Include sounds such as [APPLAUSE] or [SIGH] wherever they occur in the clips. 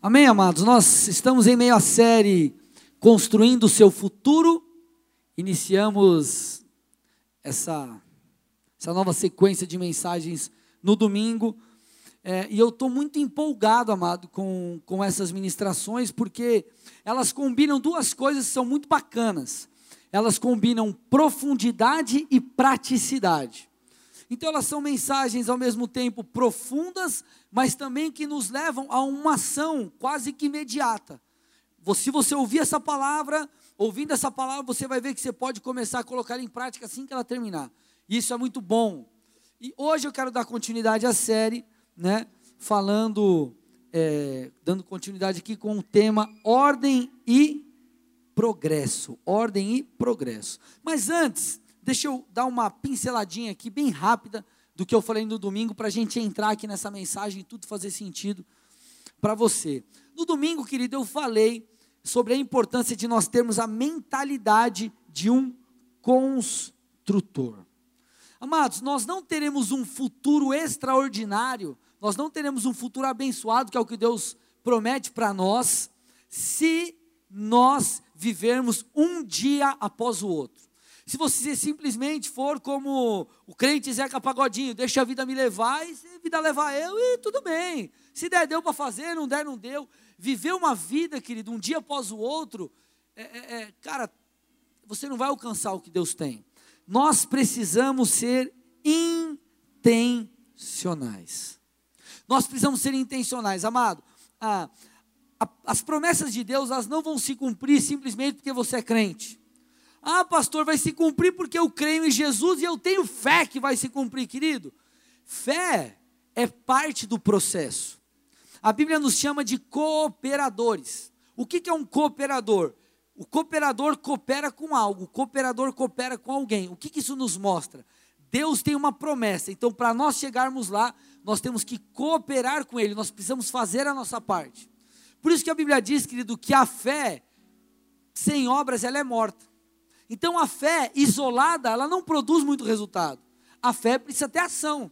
Amém, amados? Nós estamos em meio à série Construindo o Seu Futuro. Iniciamos essa, essa nova sequência de mensagens no domingo. É, e eu estou muito empolgado, amado, com, com essas ministrações, porque elas combinam duas coisas que são muito bacanas. Elas combinam profundidade e praticidade. Então elas são mensagens ao mesmo tempo profundas, mas também que nos levam a uma ação quase que imediata. Se você ouvir essa palavra, ouvindo essa palavra, você vai ver que você pode começar a colocar em prática assim que ela terminar. Isso é muito bom. E hoje eu quero dar continuidade à série, né? Falando, é, dando continuidade aqui com o tema ordem e progresso. Ordem e progresso. Mas antes, Deixa eu dar uma pinceladinha aqui, bem rápida, do que eu falei no domingo, para a gente entrar aqui nessa mensagem e tudo fazer sentido para você. No domingo, querido, eu falei sobre a importância de nós termos a mentalidade de um construtor. Amados, nós não teremos um futuro extraordinário, nós não teremos um futuro abençoado, que é o que Deus promete para nós, se nós vivermos um dia após o outro. Se você simplesmente for como o crente Zeca Pagodinho, deixa a vida me levar e a vida levar eu, e tudo bem. Se der, deu para fazer, não der, não deu. Viver uma vida, querido, um dia após o outro, é, é, é, cara, você não vai alcançar o que Deus tem. Nós precisamos ser intencionais. Nós precisamos ser intencionais, amado. Ah, as promessas de Deus, elas não vão se cumprir simplesmente porque você é crente. Ah, pastor, vai se cumprir porque eu creio em Jesus e eu tenho fé que vai se cumprir, querido. Fé é parte do processo. A Bíblia nos chama de cooperadores. O que é um cooperador? O cooperador coopera com algo, o cooperador coopera com alguém. O que isso nos mostra? Deus tem uma promessa, então para nós chegarmos lá, nós temos que cooperar com Ele, nós precisamos fazer a nossa parte. Por isso que a Bíblia diz, querido, que a fé sem obras ela é morta. Então a fé isolada, ela não produz muito resultado. A fé precisa ter ação.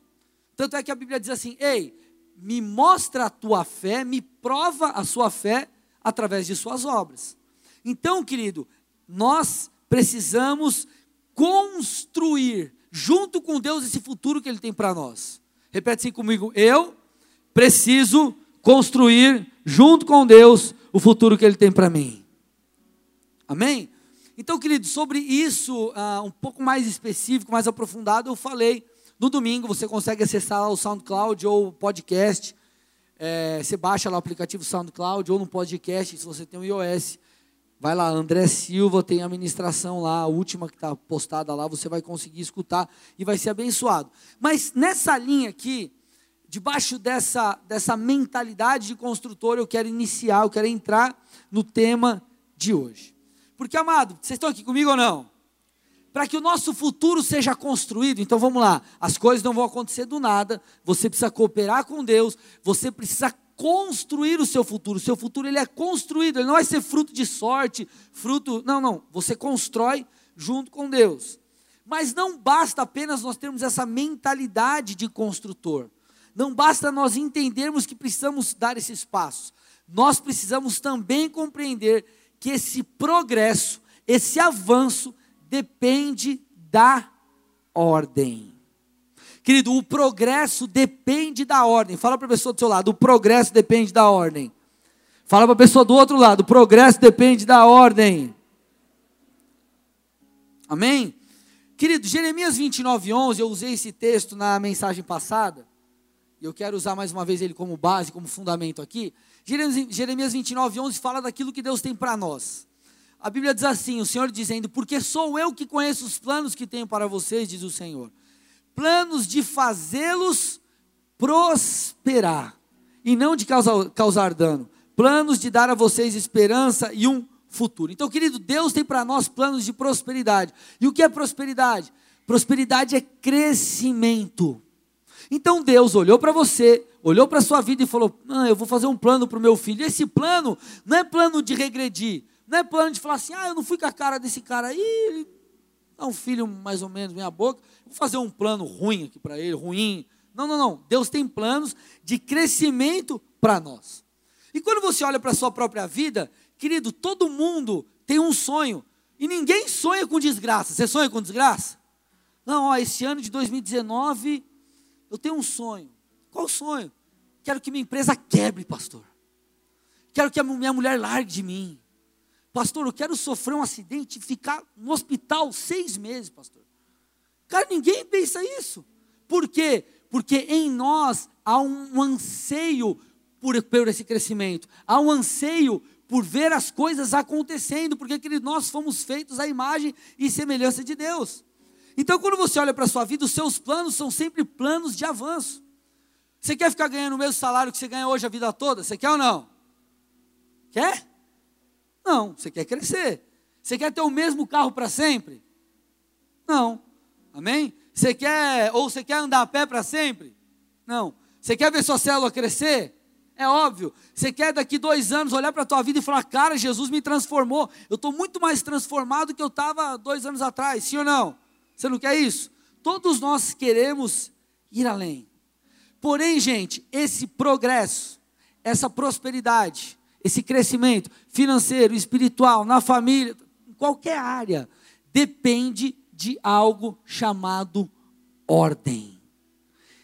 Tanto é que a Bíblia diz assim: "Ei, me mostra a tua fé, me prova a sua fé através de suas obras". Então, querido, nós precisamos construir junto com Deus esse futuro que ele tem para nós. Repete assim comigo: eu preciso construir junto com Deus o futuro que ele tem para mim. Amém? Então, querido, sobre isso, uh, um pouco mais específico, mais aprofundado, eu falei no domingo. Você consegue acessar lá o SoundCloud ou o podcast. É, você baixa lá o aplicativo SoundCloud ou no podcast, se você tem um iOS. Vai lá, André Silva tem a ministração lá, a última que está postada lá, você vai conseguir escutar e vai ser abençoado. Mas nessa linha aqui, debaixo dessa, dessa mentalidade de construtor, eu quero iniciar, eu quero entrar no tema de hoje. Porque, amado, vocês estão aqui comigo ou não? Para que o nosso futuro seja construído, então vamos lá, as coisas não vão acontecer do nada, você precisa cooperar com Deus, você precisa construir o seu futuro. O seu futuro ele é construído, ele não vai ser fruto de sorte, fruto. Não, não. Você constrói junto com Deus. Mas não basta apenas nós termos essa mentalidade de construtor. Não basta nós entendermos que precisamos dar esses passos. Nós precisamos também compreender que esse progresso, esse avanço, depende da ordem. Querido, o progresso depende da ordem. Fala para a pessoa do seu lado, o progresso depende da ordem. Fala para a pessoa do outro lado, o progresso depende da ordem. Amém? Querido, Jeremias 29, 11, eu usei esse texto na mensagem passada, e eu quero usar mais uma vez ele como base, como fundamento aqui. Jeremias 29, 11 fala daquilo que Deus tem para nós. A Bíblia diz assim: o Senhor dizendo, porque sou eu que conheço os planos que tenho para vocês, diz o Senhor. Planos de fazê-los prosperar e não de causar, causar dano. Planos de dar a vocês esperança e um futuro. Então, querido, Deus tem para nós planos de prosperidade. E o que é prosperidade? Prosperidade é crescimento. Então Deus olhou para você, olhou para a sua vida e falou: Eu vou fazer um plano para o meu filho. Esse plano não é plano de regredir, não é plano de falar assim: Ah, eu não fui com a cara desse cara aí, ele é um filho mais ou menos, minha boca, vou fazer um plano ruim aqui para ele, ruim. Não, não, não. Deus tem planos de crescimento para nós. E quando você olha para a sua própria vida, querido, todo mundo tem um sonho. E ninguém sonha com desgraça. Você sonha com desgraça? Não, ó, esse ano de 2019, eu tenho um sonho. Qual sonho? Quero que minha empresa quebre, pastor. Quero que a minha mulher largue de mim. Pastor, eu quero sofrer um acidente e ficar no hospital seis meses, pastor. Cara, ninguém pensa isso. Por quê? Porque em nós há um anseio por, por esse crescimento, há um anseio por ver as coisas acontecendo, porque querido, nós fomos feitos à imagem e semelhança de Deus. Então, quando você olha para a sua vida, os seus planos são sempre planos de avanço. Você quer ficar ganhando o mesmo salário que você ganha hoje a vida toda? Você quer ou não? Quer? Não, você quer crescer. Você quer ter o mesmo carro para sempre? Não. Amém? Você quer, ou você quer andar a pé para sempre? Não. Você quer ver sua célula crescer? É óbvio. Você quer daqui dois anos olhar para a tua vida e falar, cara, Jesus me transformou. Eu estou muito mais transformado do que eu estava dois anos atrás. Sim ou não? Você não quer isso? Todos nós queremos ir além. Porém, gente, esse progresso, essa prosperidade, esse crescimento financeiro, espiritual, na família, em qualquer área, depende de algo chamado ordem.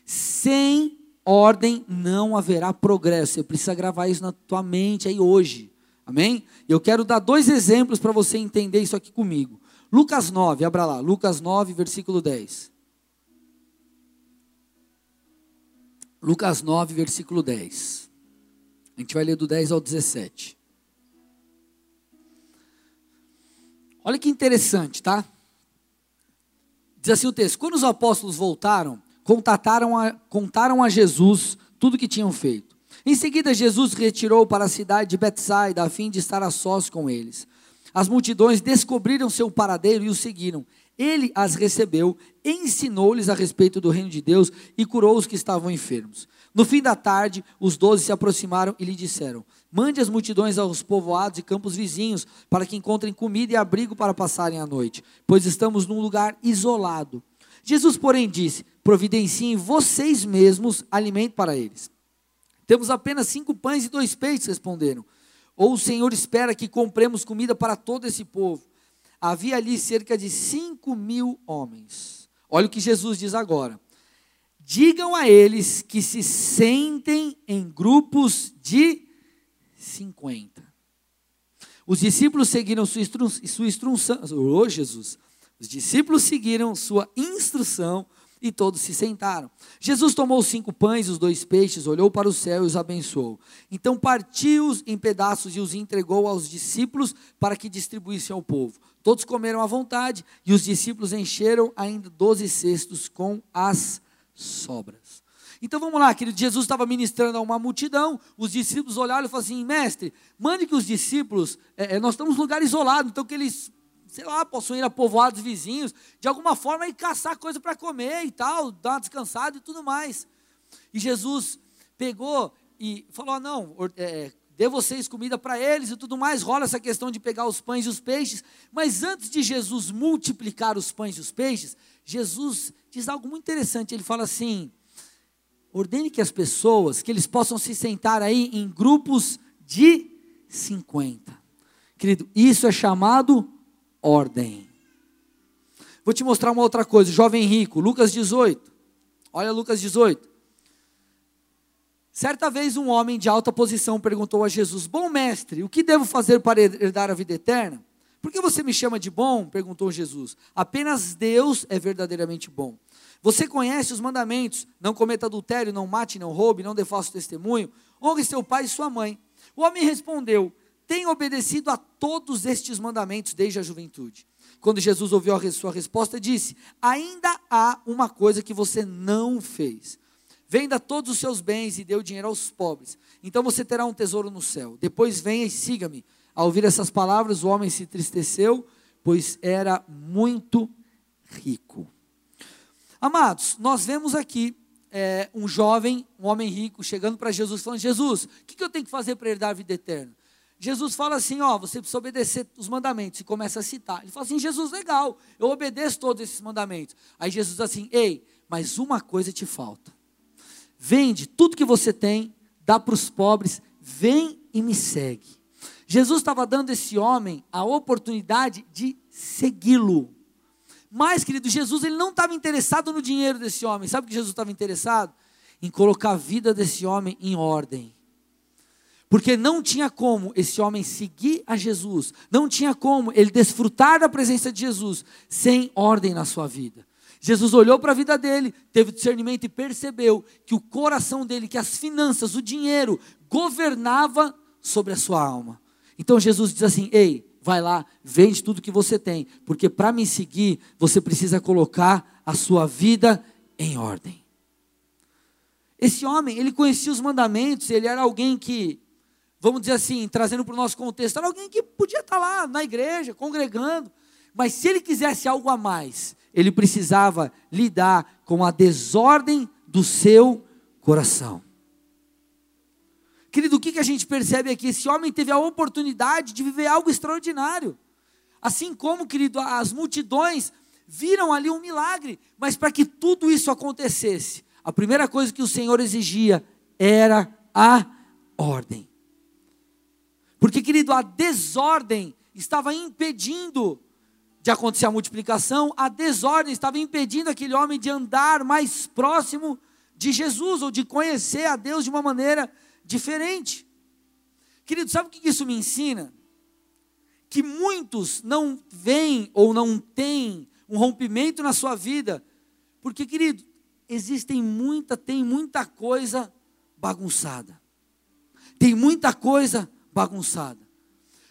Sem ordem não haverá progresso. Você precisa gravar isso na tua mente aí hoje. Amém? Eu quero dar dois exemplos para você entender isso aqui comigo. Lucas 9, abra lá. Lucas 9, versículo 10. Lucas 9, versículo 10. A gente vai ler do 10 ao 17. Olha que interessante, tá? Diz assim o texto: Quando os apóstolos voltaram, contataram a, contaram a Jesus tudo o que tinham feito. Em seguida, Jesus retirou para a cidade de Betsaida a fim de estar a sós com eles. As multidões descobriram seu paradeiro e o seguiram. Ele as recebeu, ensinou-lhes a respeito do reino de Deus e curou os que estavam enfermos. No fim da tarde, os doze se aproximaram e lhe disseram: Mande as multidões aos povoados e campos vizinhos, para que encontrem comida e abrigo para passarem a noite, pois estamos num lugar isolado. Jesus, porém, disse: providenciem vocês mesmos alimento para eles. Temos apenas cinco pães e dois peixes, responderam. Ou o Senhor espera que compremos comida para todo esse povo? Havia ali cerca de cinco mil homens. Olha o que Jesus diz agora. Digam a eles que se sentem em grupos de 50. Os discípulos seguiram sua, instru sua instrução. Oh, Jesus. Os discípulos seguiram sua instrução e todos se sentaram. Jesus tomou os cinco pães e os dois peixes, olhou para o céu e os abençoou. Então partiu-os em pedaços e os entregou aos discípulos para que distribuíssem ao povo. Todos comeram à vontade e os discípulos encheram ainda doze cestos com as sobras. Então vamos lá, querido. Jesus estava ministrando a uma multidão. Os discípulos olharam e falaram assim: Mestre, mande que os discípulos. É, nós estamos num lugar isolado, então que eles sei lá, possam ir a povoados vizinhos, de alguma forma ir caçar coisa para comer e tal, dar uma descansada e tudo mais. E Jesus pegou e falou: ah, não, é, dê vocês comida para eles e tudo mais. Rola essa questão de pegar os pães e os peixes. Mas antes de Jesus multiplicar os pães e os peixes, Jesus diz algo muito interessante. Ele fala assim: ordene que as pessoas, que eles possam se sentar aí em grupos de 50. Querido, isso é chamado ordem. Vou te mostrar uma outra coisa, jovem rico, Lucas 18. Olha Lucas 18. Certa vez um homem de alta posição perguntou a Jesus: Bom mestre, o que devo fazer para herdar a vida eterna? Por que você me chama de bom? perguntou Jesus. Apenas Deus é verdadeiramente bom. Você conhece os mandamentos: não cometa adultério, não mate, não roube, não falso testemunho, honre seu pai e sua mãe. O homem respondeu: tem obedecido a todos estes mandamentos desde a juventude. Quando Jesus ouviu a sua resposta, disse: Ainda há uma coisa que você não fez. Venda todos os seus bens e dê o dinheiro aos pobres. Então você terá um tesouro no céu. Depois venha e siga-me. Ao ouvir essas palavras, o homem se entristeceu, pois era muito rico. Amados, nós vemos aqui é, um jovem, um homem rico, chegando para Jesus, falando: Jesus, o que, que eu tenho que fazer para herdar a vida eterna? Jesus fala assim: ó, você precisa obedecer os mandamentos, e começa a citar. Ele fala assim: Jesus, legal, eu obedeço todos esses mandamentos. Aí Jesus diz assim: ei, mas uma coisa te falta. Vende tudo que você tem, dá para os pobres, vem e me segue. Jesus estava dando esse homem a oportunidade de segui-lo. Mas, querido, Jesus ele não estava interessado no dinheiro desse homem. Sabe o que Jesus estava interessado? Em colocar a vida desse homem em ordem. Porque não tinha como esse homem seguir a Jesus, não tinha como ele desfrutar da presença de Jesus sem ordem na sua vida. Jesus olhou para a vida dele, teve discernimento e percebeu que o coração dele, que as finanças, o dinheiro, governava sobre a sua alma. Então Jesus diz assim: Ei, vai lá, vende tudo que você tem, porque para me seguir, você precisa colocar a sua vida em ordem. Esse homem, ele conhecia os mandamentos, ele era alguém que vamos dizer assim, trazendo para o nosso contexto, era alguém que podia estar lá na igreja, congregando, mas se ele quisesse algo a mais, ele precisava lidar com a desordem do seu coração. Querido, o que, a gente percebe aqui? Esse homem teve a oportunidade de viver algo extraordinário. Assim como, querido, as multidões viram ali um milagre, mas para que tudo isso acontecesse, a primeira coisa que o Senhor exigia era a ordem. Porque, querido, a desordem estava impedindo de acontecer a multiplicação, a desordem estava impedindo aquele homem de andar mais próximo de Jesus ou de conhecer a Deus de uma maneira diferente. Querido, sabe o que isso me ensina? Que muitos não veem ou não têm um rompimento na sua vida, porque, querido, existem muita, tem muita coisa bagunçada. Tem muita coisa bagunçada.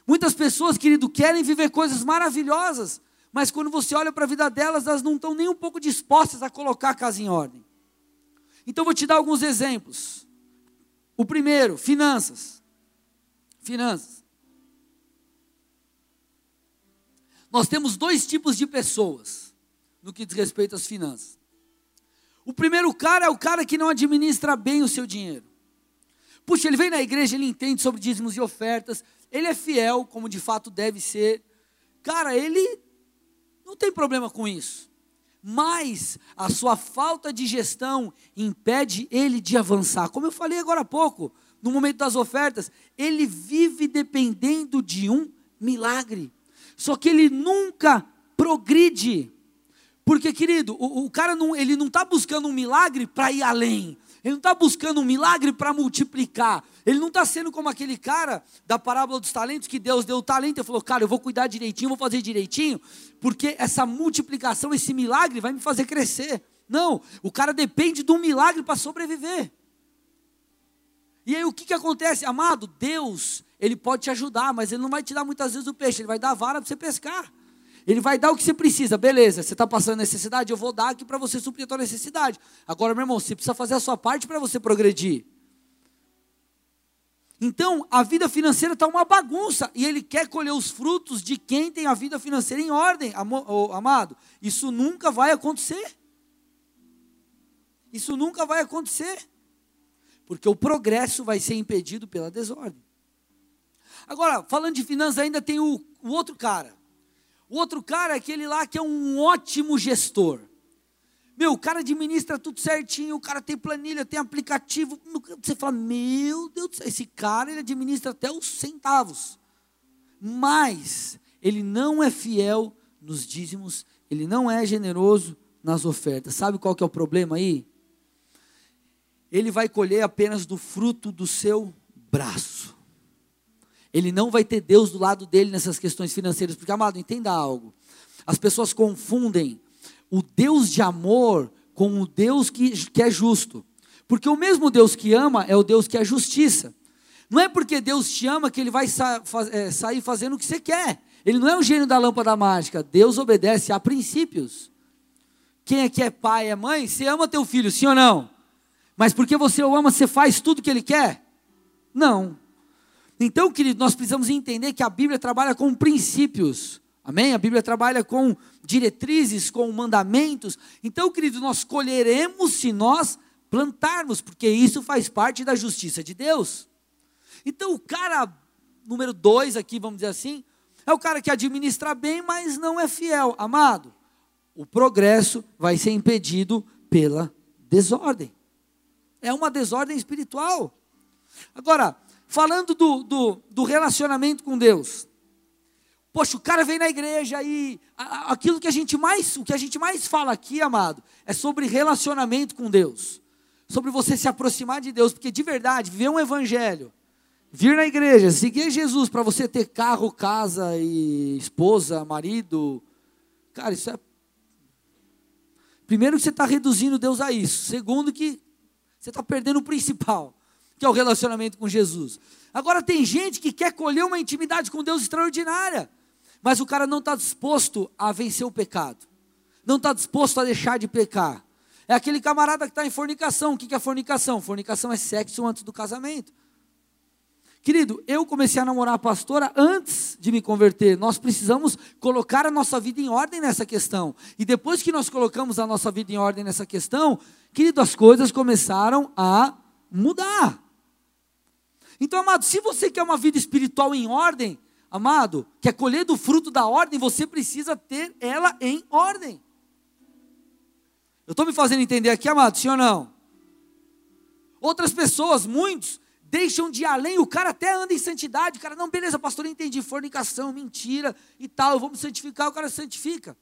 Muitas pessoas, querido, querem viver coisas maravilhosas, mas quando você olha para a vida delas, elas não estão nem um pouco dispostas a colocar a casa em ordem. Então vou te dar alguns exemplos. O primeiro, finanças. Finanças. Nós temos dois tipos de pessoas no que diz respeito às finanças. O primeiro cara é o cara que não administra bem o seu dinheiro. Puxa, ele vem na igreja, ele entende sobre dízimos e ofertas, ele é fiel, como de fato deve ser. Cara, ele não tem problema com isso. Mas a sua falta de gestão impede ele de avançar. Como eu falei agora há pouco, no momento das ofertas, ele vive dependendo de um milagre. Só que ele nunca progride. Porque, querido, o, o cara não, ele não está buscando um milagre para ir além. Ele não está buscando um milagre para multiplicar. Ele não está sendo como aquele cara da parábola dos talentos que Deus deu o talento e falou: Cara, eu vou cuidar direitinho, vou fazer direitinho, porque essa multiplicação, esse milagre vai me fazer crescer. Não, o cara depende de um milagre para sobreviver. E aí o que, que acontece? Amado, Deus, Ele pode te ajudar, mas Ele não vai te dar muitas vezes o peixe, Ele vai dar a vara para você pescar. Ele vai dar o que você precisa, beleza, você está passando necessidade, eu vou dar aqui para você suprir a tua necessidade. Agora, meu irmão, você precisa fazer a sua parte para você progredir. Então, a vida financeira está uma bagunça e ele quer colher os frutos de quem tem a vida financeira em ordem, amado. Isso nunca vai acontecer. Isso nunca vai acontecer. Porque o progresso vai ser impedido pela desordem. Agora, falando de finanças, ainda tem o, o outro cara. O outro cara é aquele lá que é um ótimo gestor. Meu, o cara administra tudo certinho, o cara tem planilha, tem aplicativo. Você fala, meu Deus do céu, esse cara ele administra até os centavos. Mas ele não é fiel nos dízimos, ele não é generoso nas ofertas. Sabe qual que é o problema aí? Ele vai colher apenas do fruto do seu braço. Ele não vai ter Deus do lado dele nessas questões financeiras, porque, amado, entenda algo. As pessoas confundem o Deus de amor com o Deus que, que é justo. Porque o mesmo Deus que ama é o Deus que é justiça. Não é porque Deus te ama que Ele vai sa é, sair fazendo o que você quer. Ele não é o gênio da lâmpada mágica. Deus obedece a princípios. Quem é que é pai, é mãe? Você ama teu filho, sim ou não? Mas porque você o ama, você faz tudo que ele quer? Não. Então, querido, nós precisamos entender que a Bíblia trabalha com princípios. Amém? A Bíblia trabalha com diretrizes, com mandamentos. Então, querido, nós colheremos se nós plantarmos, porque isso faz parte da justiça de Deus. Então, o cara número dois aqui, vamos dizer assim, é o cara que administra bem, mas não é fiel. Amado, o progresso vai ser impedido pela desordem. É uma desordem espiritual. Agora, falando do, do, do relacionamento com Deus. Poxa, o cara vem na igreja e aquilo que a gente mais, o que a gente mais fala aqui, amado, é sobre relacionamento com Deus. Sobre você se aproximar de Deus, porque de verdade, viver um evangelho, vir na igreja, seguir Jesus para você ter carro, casa e esposa, marido, cara, isso é Primeiro que você está reduzindo Deus a isso. Segundo que você está perdendo o principal que é o relacionamento com Jesus. Agora tem gente que quer colher uma intimidade com Deus extraordinária, mas o cara não está disposto a vencer o pecado, não está disposto a deixar de pecar. É aquele camarada que está em fornicação. O que é fornicação? Fornicação é sexo antes do casamento. Querido, eu comecei a namorar a pastora antes de me converter. Nós precisamos colocar a nossa vida em ordem nessa questão. E depois que nós colocamos a nossa vida em ordem nessa questão, querido, as coisas começaram a mudar. Então, amado, se você quer uma vida espiritual em ordem, amado, quer colher do fruto da ordem, você precisa ter ela em ordem. Eu estou me fazendo entender aqui, amado, sim ou não? Outras pessoas, muitos, deixam de ir além, o cara até anda em santidade, o cara, não, beleza, pastor, eu entendi, fornicação, mentira e tal, eu vou me santificar, o cara santifica.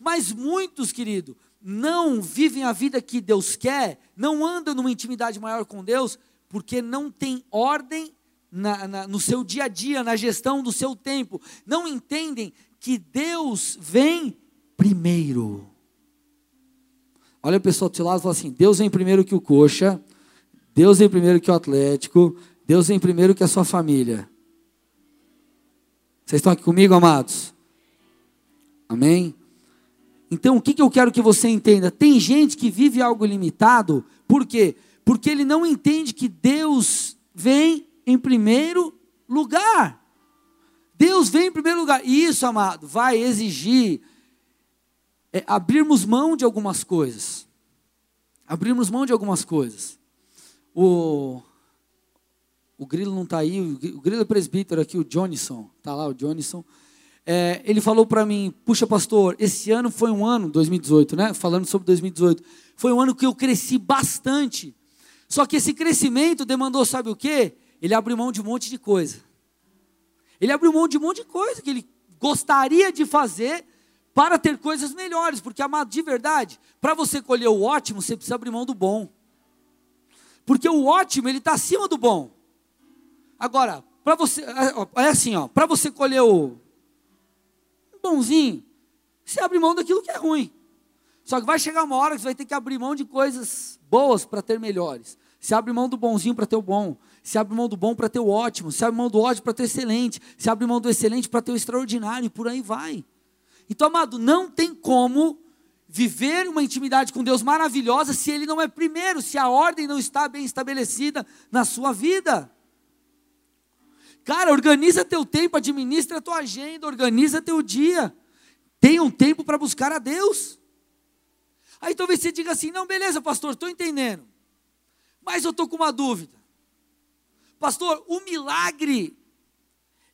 Mas muitos, querido, não vivem a vida que Deus quer, não andam numa intimidade maior com Deus, porque não tem ordem na, na, no seu dia a dia, na gestão do seu tempo, não entendem que Deus vem primeiro. Olha o pessoal do seu lado e fala assim: Deus vem primeiro que o coxa, Deus vem primeiro que o Atlético, Deus vem primeiro que a sua família. Vocês estão aqui comigo, amados? Amém? Então, o que, que eu quero que você entenda? Tem gente que vive algo limitado, por quê? Porque ele não entende que Deus vem em primeiro lugar. Deus vem em primeiro lugar. E isso, amado, vai exigir é, abrirmos mão de algumas coisas. Abrirmos mão de algumas coisas. O, o Grilo não está aí, o Grilo é presbítero aqui, o Johnson, está lá o Johnson. É, ele falou para mim, puxa pastor, esse ano foi um ano, 2018, né? Falando sobre 2018, foi um ano que eu cresci bastante só que esse crescimento demandou, sabe o quê? Ele abriu mão de um monte de coisa. Ele abriu mão de um monte de coisa que ele gostaria de fazer para ter coisas melhores, porque amado, de verdade, para você colher o ótimo, você precisa abrir mão do bom. Porque o ótimo, ele está acima do bom. Agora, para você, é, é assim, ó, para você colher o bonzinho, você abre mão daquilo que é ruim. Só que vai chegar uma hora que você vai ter que abrir mão de coisas boas para ter melhores. Se abre mão do bonzinho para ter o bom. Se abre mão do bom para ter o ótimo. Se abre mão do ótimo para ter o excelente. Se abre mão do excelente para ter o extraordinário. E por aí vai. Então, amado, não tem como viver uma intimidade com Deus maravilhosa se Ele não é primeiro, se a ordem não está bem estabelecida na sua vida. Cara, organiza teu tempo, administra tua agenda, organiza teu dia. Tenha um tempo para buscar a Deus. Aí talvez você diga assim: não, beleza, pastor, estou entendendo. Mas eu estou com uma dúvida. Pastor, o milagre,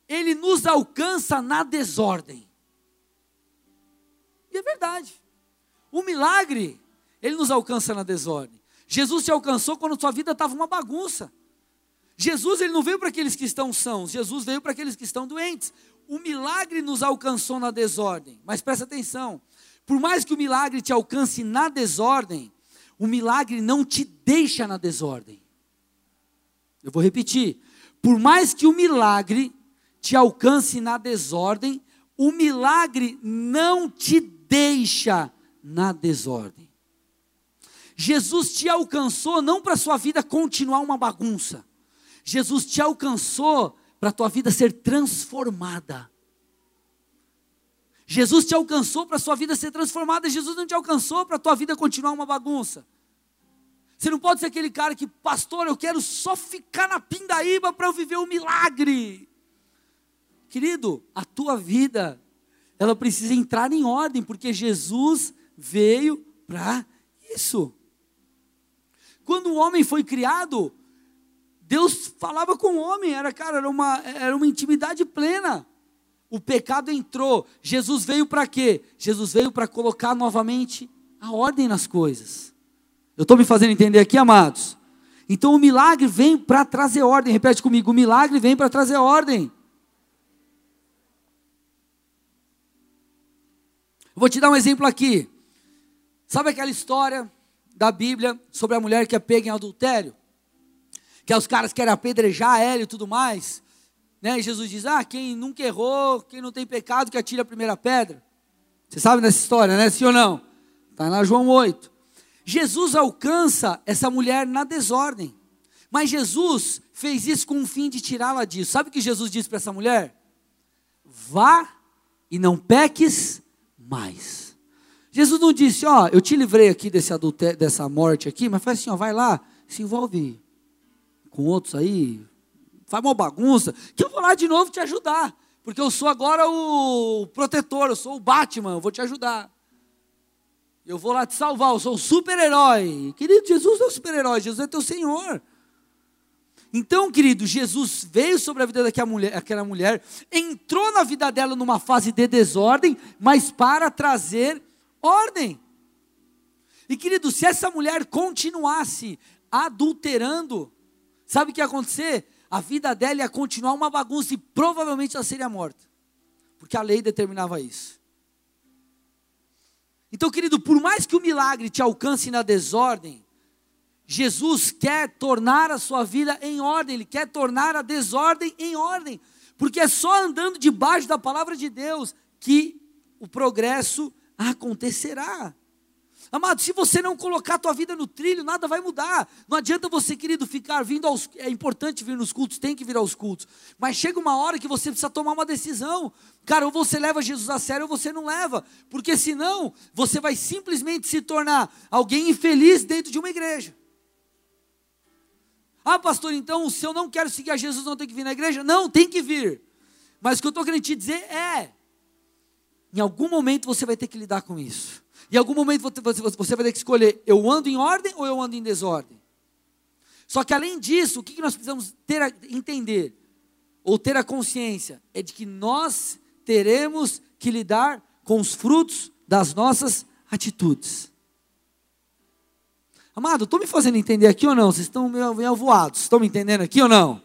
ele nos alcança na desordem. E é verdade. O milagre, ele nos alcança na desordem. Jesus te alcançou quando sua vida estava uma bagunça. Jesus ele não veio para aqueles que estão sãos, Jesus veio para aqueles que estão doentes. O milagre nos alcançou na desordem. Mas presta atenção, por mais que o milagre te alcance na desordem, o milagre não te deixa na desordem. Eu vou repetir. Por mais que o milagre te alcance na desordem, o milagre não te deixa na desordem. Jesus te alcançou não para a sua vida continuar uma bagunça. Jesus te alcançou para a tua vida ser transformada. Jesus te alcançou para a sua vida ser transformada, Jesus não te alcançou para a tua vida continuar uma bagunça. Você não pode ser aquele cara que, pastor, eu quero só ficar na pindaíba para eu viver um milagre. Querido, a tua vida, ela precisa entrar em ordem, porque Jesus veio para isso. Quando o homem foi criado, Deus falava com o homem, era, cara, era uma, era uma intimidade plena. O pecado entrou. Jesus veio para quê? Jesus veio para colocar novamente a ordem nas coisas. Eu estou me fazendo entender aqui, amados? Então o milagre vem para trazer ordem. Repete comigo: o milagre vem para trazer ordem. Vou te dar um exemplo aqui. Sabe aquela história da Bíblia sobre a mulher que é pega em adultério? Que os caras querem apedrejar ela e tudo mais. Né? E Jesus diz: Ah, quem nunca errou, quem não tem pecado, que atire a primeira pedra. Você sabe dessa história, né? Sim ou não? Está na João 8. Jesus alcança essa mulher na desordem. Mas Jesus fez isso com o fim de tirá-la disso. Sabe o que Jesus disse para essa mulher? Vá e não peques mais. Jesus não disse, ó, eu te livrei aqui desse adultério, dessa morte aqui, mas faz assim, ó, vai lá, se envolve com outros aí, faz uma bagunça, que eu vou lá de novo te ajudar, porque eu sou agora o protetor, eu sou o Batman, eu vou te ajudar. Eu vou lá te salvar, eu sou o super-herói. Querido, Jesus é o super-herói, Jesus é teu Senhor. Então, querido, Jesus veio sobre a vida daquela mulher, aquela mulher, entrou na vida dela numa fase de desordem, mas para trazer ordem. E, querido, se essa mulher continuasse adulterando, sabe o que ia acontecer? A vida dela ia continuar uma bagunça e provavelmente ela seria morta, porque a lei determinava isso. Então, querido, por mais que o milagre te alcance na desordem, Jesus quer tornar a sua vida em ordem, Ele quer tornar a desordem em ordem, porque é só andando debaixo da palavra de Deus que o progresso acontecerá. Amado, se você não colocar a tua vida no trilho, nada vai mudar. Não adianta você, querido, ficar vindo aos. É importante vir nos cultos, tem que vir aos cultos. Mas chega uma hora que você precisa tomar uma decisão. Cara, ou você leva Jesus a sério ou você não leva. Porque senão, você vai simplesmente se tornar alguém infeliz dentro de uma igreja. Ah, pastor, então se eu não quero seguir a Jesus, não tem que vir na igreja? Não, tem que vir. Mas o que eu estou querendo te dizer é: em algum momento você vai ter que lidar com isso. Em algum momento você vai ter que escolher: eu ando em ordem ou eu ando em desordem? Só que além disso, o que nós precisamos ter a, entender, ou ter a consciência, é de que nós teremos que lidar com os frutos das nossas atitudes. Amado, estou me fazendo entender aqui ou não? Vocês estão meio, meio voados. Estão me entendendo aqui ou não?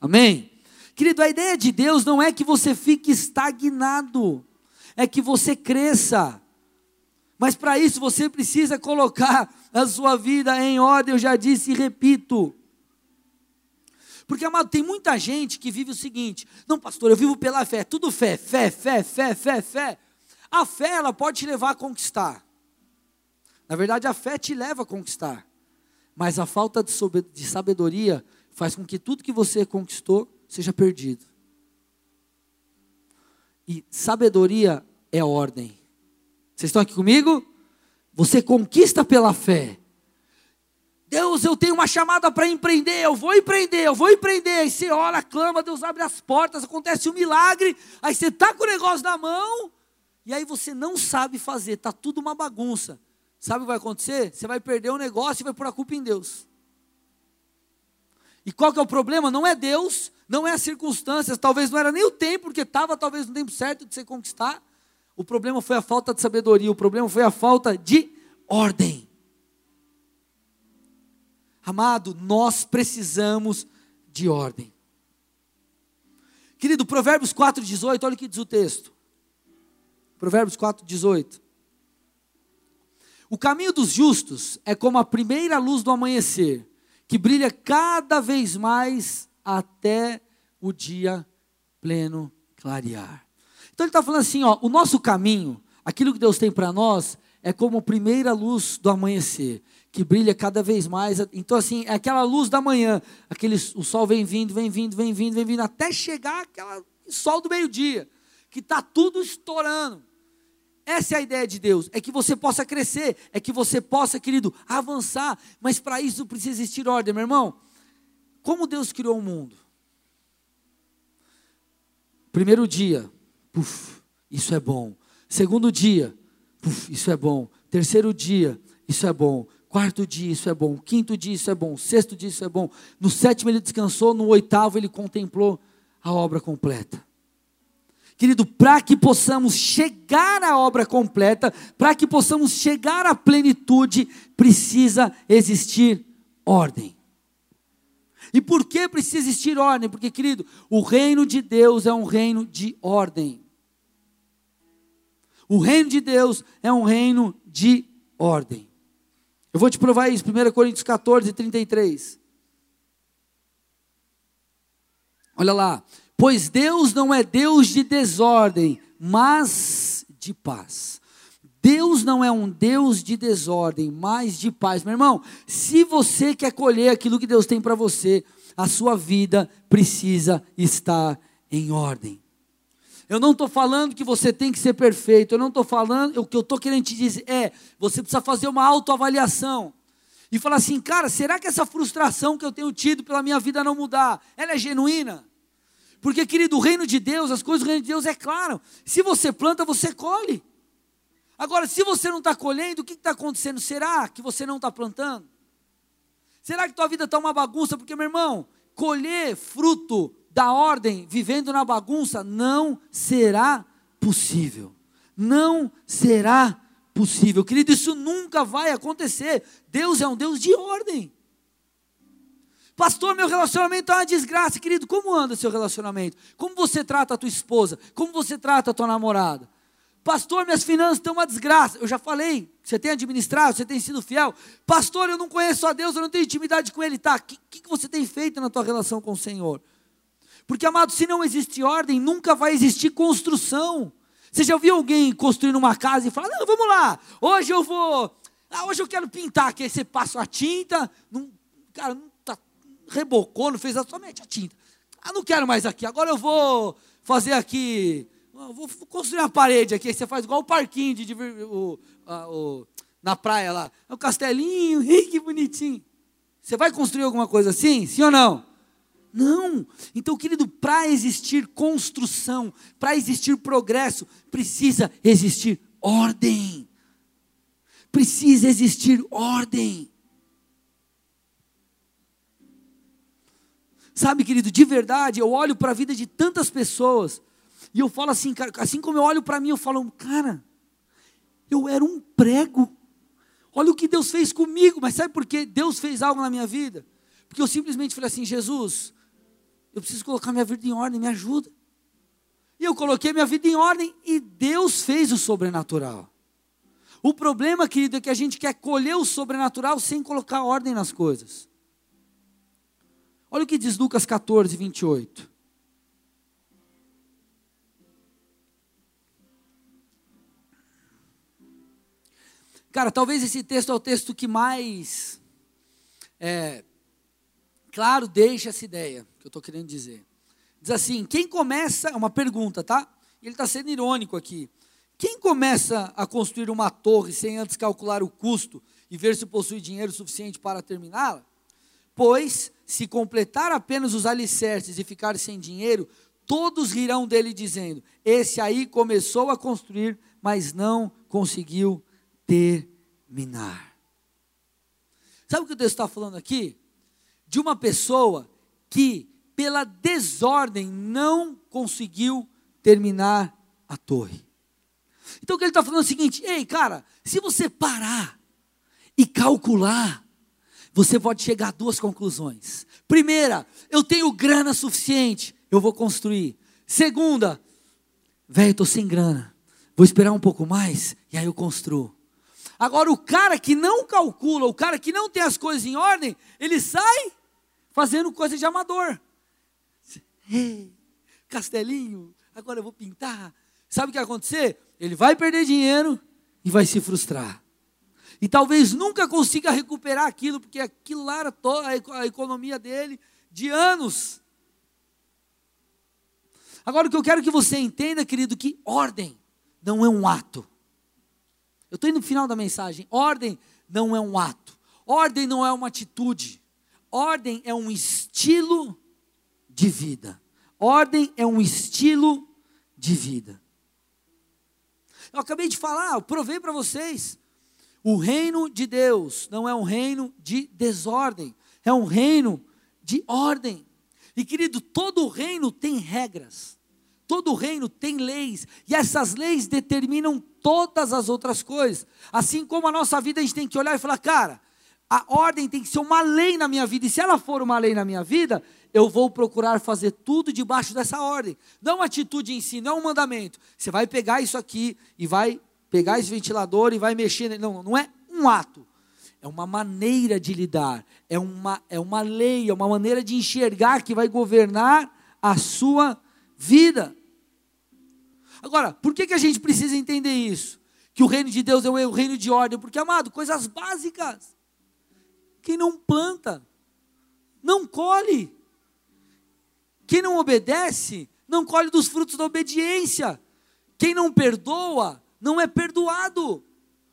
Amém? Querido, a ideia de Deus não é que você fique estagnado, é que você cresça. Mas para isso você precisa colocar a sua vida em ordem, eu já disse e repito. Porque, amado, tem muita gente que vive o seguinte: não, pastor, eu vivo pela fé, tudo fé, fé, fé, fé, fé, fé. A fé, ela pode te levar a conquistar. Na verdade, a fé te leva a conquistar. Mas a falta de sabedoria faz com que tudo que você conquistou seja perdido. E sabedoria é ordem. Vocês estão aqui comigo? Você conquista pela fé. Deus, eu tenho uma chamada para empreender, eu vou empreender, eu vou empreender. Aí você ora, clama, Deus abre as portas, acontece um milagre. Aí você está com o negócio na mão, e aí você não sabe fazer, está tudo uma bagunça. Sabe o que vai acontecer? Você vai perder o negócio e vai pôr a culpa em Deus. E qual que é o problema? Não é Deus, não é as circunstâncias, talvez não era nem o tempo, porque estava talvez no tempo certo de você conquistar. O problema foi a falta de sabedoria, o problema foi a falta de ordem. Amado, nós precisamos de ordem. Querido, Provérbios 4,18, olha o que diz o texto. Provérbios 4,18. O caminho dos justos é como a primeira luz do amanhecer, que brilha cada vez mais até o dia pleno clarear. Então ele está falando assim: ó, o nosso caminho, aquilo que Deus tem para nós, é como a primeira luz do amanhecer, que brilha cada vez mais. Então, assim, é aquela luz da manhã, aquele, o sol vem vindo, vem vindo, vem vindo, vem vindo, até chegar aquele sol do meio-dia, que está tudo estourando. Essa é a ideia de Deus, é que você possa crescer, é que você possa, querido, avançar, mas para isso precisa existir ordem, meu irmão. Como Deus criou o mundo? Primeiro dia, puf, isso é bom. Segundo dia, puf, isso é bom. Terceiro dia, isso é bom. Quarto dia, isso é bom. Quinto dia, isso é bom. Sexto dia, isso é bom. No sétimo, ele descansou. No oitavo, ele contemplou a obra completa. Querido, para que possamos chegar à obra completa, para que possamos chegar à plenitude, precisa existir ordem. E por que precisa existir ordem? Porque, querido, o reino de Deus é um reino de ordem. O reino de Deus é um reino de ordem. Eu vou te provar isso, 1 Coríntios 14, 33. Olha lá. Pois Deus não é Deus de desordem, mas de paz. Deus não é um Deus de desordem, mas de paz. Meu irmão, se você quer colher aquilo que Deus tem para você, a sua vida precisa estar em ordem. Eu não estou falando que você tem que ser perfeito, eu não estou falando, o que eu estou querendo te dizer é, você precisa fazer uma autoavaliação e falar assim, cara, será que essa frustração que eu tenho tido pela minha vida não mudar, ela é genuína? Porque, querido, o reino de Deus, as coisas do reino de Deus é claro, se você planta, você colhe. Agora, se você não está colhendo, o que está acontecendo? Será que você não está plantando? Será que tua vida está uma bagunça? Porque, meu irmão, colher fruto da ordem vivendo na bagunça não será possível. Não será possível. Querido, isso nunca vai acontecer. Deus é um Deus de ordem. Pastor, meu relacionamento é uma desgraça. Querido, como anda seu relacionamento? Como você trata a tua esposa? Como você trata a tua namorada? Pastor, minhas finanças estão uma desgraça. Eu já falei, você tem administrado, você tem sido fiel. Pastor, eu não conheço a Deus, eu não tenho intimidade com Ele. Tá, o que, que você tem feito na tua relação com o Senhor? Porque, amado, se não existe ordem, nunca vai existir construção. Você já viu alguém construindo uma casa e falar, não, vamos lá, hoje eu vou, ah, hoje eu quero pintar, que aí você passa a tinta, não, cara, não tá, rebocou, não fez somente a tinta. Ah, não quero mais aqui, agora eu vou fazer aqui, vou construir uma parede aqui, aí você faz igual o parquinho de, de o, a, o, na praia lá, é castelinho, [LAUGHS] que bonitinho. Você vai construir alguma coisa assim, sim ou não? Não. Então, querido, para existir construção, para existir progresso, precisa existir ordem. Precisa existir ordem. Sabe, querido, de verdade, eu olho para a vida de tantas pessoas e eu falo assim, cara, assim como eu olho para mim, eu falo, cara, eu era um prego. Olha o que Deus fez comigo, mas sabe por que Deus fez algo na minha vida? Porque eu simplesmente falei assim, Jesus, eu preciso colocar minha vida em ordem, me ajuda. E eu coloquei minha vida em ordem e Deus fez o sobrenatural. O problema, querido, é que a gente quer colher o sobrenatural sem colocar ordem nas coisas. Olha o que diz Lucas 14, 28. Cara, talvez esse texto é o texto que mais é, claro deixa essa ideia que eu estou querendo dizer. Diz assim: quem começa, é uma pergunta, tá? Ele está sendo irônico aqui. Quem começa a construir uma torre sem antes calcular o custo e ver se possui dinheiro suficiente para terminá-la? Pois, se completar apenas os alicerces e ficar sem dinheiro, todos rirão dele, dizendo: Esse aí começou a construir, mas não conseguiu terminar. Sabe o que Deus está falando aqui? De uma pessoa que pela desordem, não conseguiu terminar a torre. Então o que ele está falando é o seguinte: ei, cara, se você parar e calcular, você pode chegar a duas conclusões. Primeira, eu tenho grana suficiente, eu vou construir. Segunda, velho, estou sem grana, vou esperar um pouco mais e aí eu construo. Agora, o cara que não calcula, o cara que não tem as coisas em ordem, ele sai fazendo coisa de amador. [LAUGHS] Castelinho, agora eu vou pintar. Sabe o que vai acontecer? Ele vai perder dinheiro e vai se frustrar. E talvez nunca consiga recuperar aquilo, porque aquilo lá era a economia dele de anos. Agora o que eu quero que você entenda, querido, que ordem não é um ato. Eu estou indo no final da mensagem. Ordem não é um ato. Ordem não é uma atitude. Ordem é um estilo de vida. Ordem é um estilo de vida. Eu acabei de falar, eu provei para vocês. O reino de Deus não é um reino de desordem, é um reino de ordem. E querido, todo reino tem regras, todo reino tem leis, e essas leis determinam todas as outras coisas. Assim como a nossa vida, a gente tem que olhar e falar, cara, A ordem tem que ser uma lei na minha vida, e se ela for uma lei na minha vida, eu vou procurar fazer tudo debaixo dessa ordem. Não atitude em si, não é um mandamento. Você vai pegar isso aqui e vai pegar esse ventilador e vai mexer. Não, não é um ato. É uma maneira de lidar, é uma, é uma lei, é uma maneira de enxergar que vai governar a sua vida. Agora, por que, que a gente precisa entender isso? Que o reino de Deus é o reino de ordem, porque, amado, coisas básicas. Quem não planta, não colhe. Quem não obedece, não colhe dos frutos da obediência. Quem não perdoa, não é perdoado.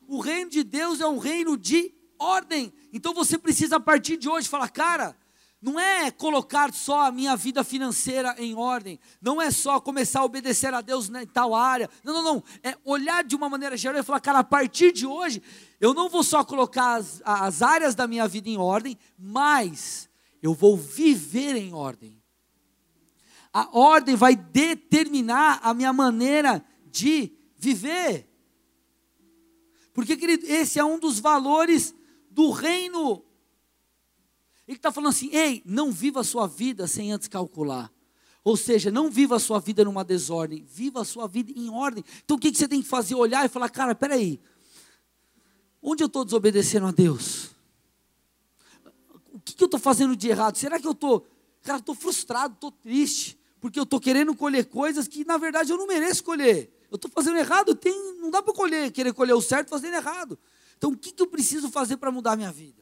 O reino de Deus é um reino de ordem. Então você precisa, a partir de hoje, falar: cara, não é colocar só a minha vida financeira em ordem, não é só começar a obedecer a Deus em tal área, não, não, não, é olhar de uma maneira geral e falar, cara, a partir de hoje, eu não vou só colocar as, as áreas da minha vida em ordem, mas eu vou viver em ordem. A ordem vai determinar a minha maneira de viver. Porque, querido, esse é um dos valores do reino ele está falando assim: ei, não viva a sua vida sem antes calcular. Ou seja, não viva a sua vida numa desordem, viva a sua vida em ordem. Então o que, que você tem que fazer? Olhar e falar: cara, peraí, onde eu estou desobedecendo a Deus? O que, que eu estou fazendo de errado? Será que eu estou, cara, estou frustrado, estou triste, porque eu estou querendo colher coisas que na verdade eu não mereço colher. Eu estou fazendo errado, tem, não dá para colher, querer colher o certo fazendo errado. Então o que, que eu preciso fazer para mudar a minha vida?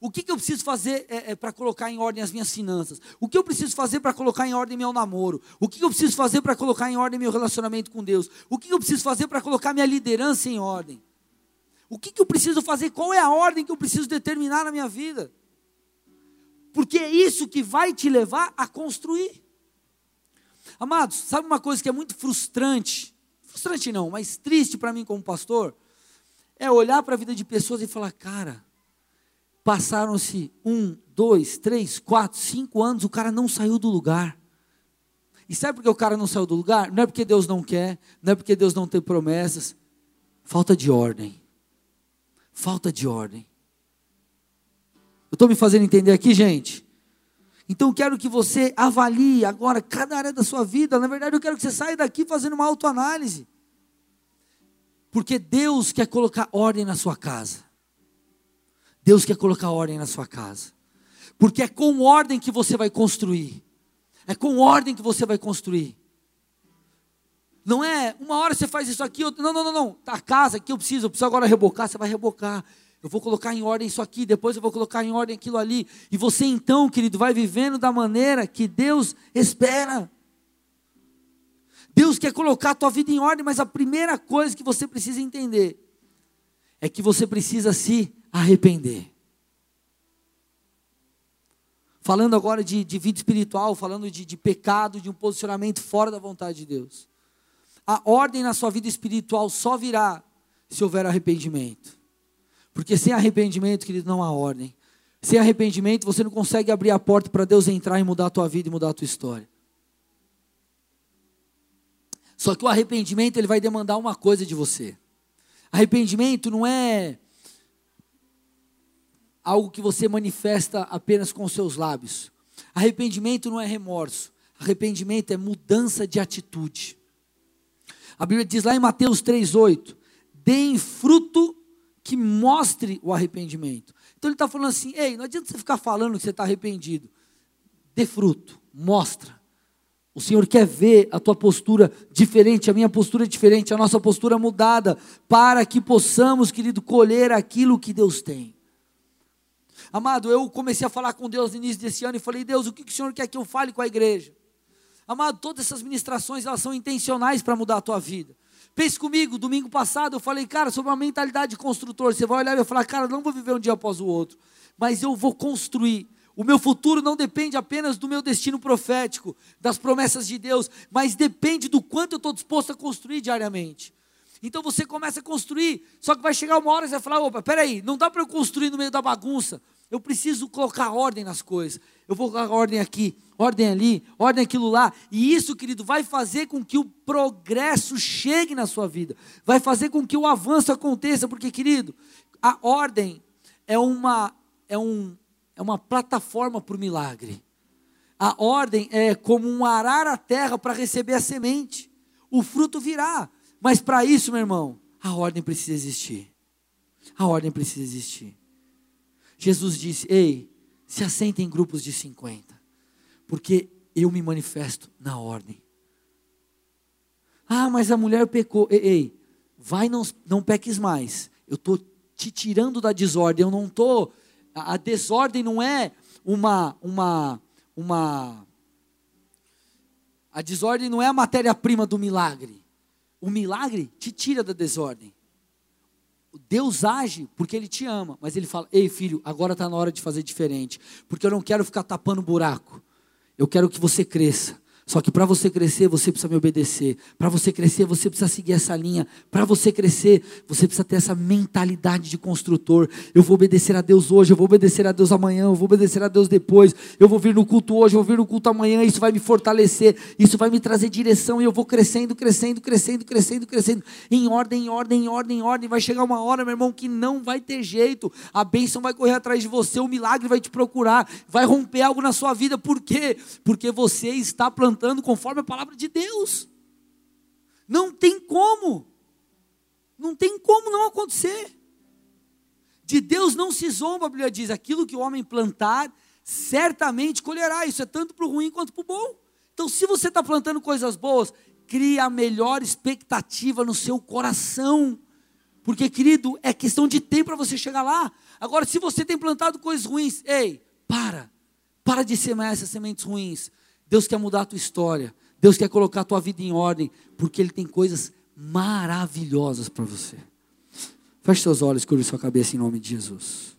O que, que eu preciso fazer é, é, para colocar em ordem as minhas finanças? O que eu preciso fazer para colocar em ordem meu namoro? O que, que eu preciso fazer para colocar em ordem meu relacionamento com Deus? O que, que eu preciso fazer para colocar minha liderança em ordem? O que, que eu preciso fazer? Qual é a ordem que eu preciso determinar na minha vida? Porque é isso que vai te levar a construir. Amados, sabe uma coisa que é muito frustrante? Frustrante não, mas triste para mim como pastor? É olhar para a vida de pessoas e falar, cara Passaram-se um, dois, três, quatro, cinco anos, o cara não saiu do lugar. E sabe por que o cara não saiu do lugar? Não é porque Deus não quer, não é porque Deus não tem promessas. Falta de ordem. Falta de ordem. Eu estou me fazendo entender aqui, gente? Então eu quero que você avalie agora cada área da sua vida. Na verdade, eu quero que você saia daqui fazendo uma autoanálise. Porque Deus quer colocar ordem na sua casa. Deus quer colocar ordem na sua casa. Porque é com ordem que você vai construir. É com ordem que você vai construir. Não é uma hora você faz isso aqui, outra, não, não, não, não. Tá a casa aqui eu preciso, eu preciso agora rebocar, você vai rebocar. Eu vou colocar em ordem isso aqui, depois eu vou colocar em ordem aquilo ali. E você então, querido, vai vivendo da maneira que Deus espera. Deus quer colocar a tua vida em ordem, mas a primeira coisa que você precisa entender é que você precisa se arrepender. Falando agora de, de vida espiritual, falando de, de pecado, de um posicionamento fora da vontade de Deus. A ordem na sua vida espiritual só virá se houver arrependimento. Porque sem arrependimento, querido, não há ordem. Sem arrependimento, você não consegue abrir a porta para Deus entrar e mudar a tua vida e mudar a tua história. Só que o arrependimento, ele vai demandar uma coisa de você. Arrependimento não é algo que você manifesta apenas com os seus lábios. Arrependimento não é remorso. Arrependimento é mudança de atitude. A Bíblia diz lá em Mateus 3,8: deem fruto que mostre o arrependimento. Então ele está falando assim: ei, não adianta você ficar falando que você está arrependido. Dê fruto, mostra. O Senhor quer ver a tua postura diferente, a minha postura diferente, a nossa postura mudada, para que possamos, querido, colher aquilo que Deus tem. Amado, eu comecei a falar com Deus no início desse ano e falei, Deus, o que, que o Senhor quer que eu fale com a igreja? Amado, todas essas ministrações, elas são intencionais para mudar a tua vida. Pense comigo, domingo passado eu falei, cara, sobre uma mentalidade de construtor. Você vai olhar e vai falar, cara, não vou viver um dia após o outro, mas eu vou construir. O meu futuro não depende apenas do meu destino profético, das promessas de Deus, mas depende do quanto eu estou disposto a construir diariamente. Então você começa a construir, só que vai chegar uma hora e você vai falar: opa, peraí, não dá para eu construir no meio da bagunça. Eu preciso colocar ordem nas coisas. Eu vou colocar ordem aqui, ordem ali, ordem aquilo lá. E isso, querido, vai fazer com que o progresso chegue na sua vida. Vai fazer com que o avanço aconteça, porque, querido, a ordem é uma é, um, é uma plataforma para o milagre. A ordem é como um arar a terra para receber a semente. O fruto virá. Mas para isso, meu irmão, a ordem precisa existir. A ordem precisa existir. Jesus disse: Ei, se assentem em grupos de 50, porque eu me manifesto na ordem. Ah, mas a mulher pecou. Ei, ei vai, não, não peques mais. Eu estou te tirando da desordem. Eu não estou. A, a desordem não é uma, uma uma. A desordem não é a matéria-prima do milagre. O milagre te tira da desordem. Deus age porque Ele te ama, mas Ele fala: Ei filho, agora está na hora de fazer diferente, porque eu não quero ficar tapando buraco, eu quero que você cresça. Só que para você crescer, você precisa me obedecer. Para você crescer, você precisa seguir essa linha. Para você crescer, você precisa ter essa mentalidade de construtor. Eu vou obedecer a Deus hoje, eu vou obedecer a Deus amanhã, eu vou obedecer a Deus depois. Eu vou vir no culto hoje, eu vou vir no culto amanhã. Isso vai me fortalecer, isso vai me trazer direção e eu vou crescendo, crescendo, crescendo, crescendo, crescendo. Em ordem, em ordem, em ordem, em ordem. Vai chegar uma hora, meu irmão, que não vai ter jeito. A bênção vai correr atrás de você, o milagre vai te procurar, vai romper algo na sua vida. Por quê? Porque você está plantando plantando conforme a palavra de Deus. Não tem como. Não tem como não acontecer. De Deus não se zomba, a Bíblia diz: aquilo que o homem plantar, certamente colherá. Isso é tanto para o ruim quanto para o bom. Então, se você está plantando coisas boas, crie a melhor expectativa no seu coração. Porque, querido, é questão de tempo para você chegar lá. Agora, se você tem plantado coisas ruins, ei, para. Para de semear essas sementes ruins. Deus quer mudar a tua história. Deus quer colocar a tua vida em ordem, porque Ele tem coisas maravilhosas para você. Feche seus olhos, curve sua cabeça em nome de Jesus.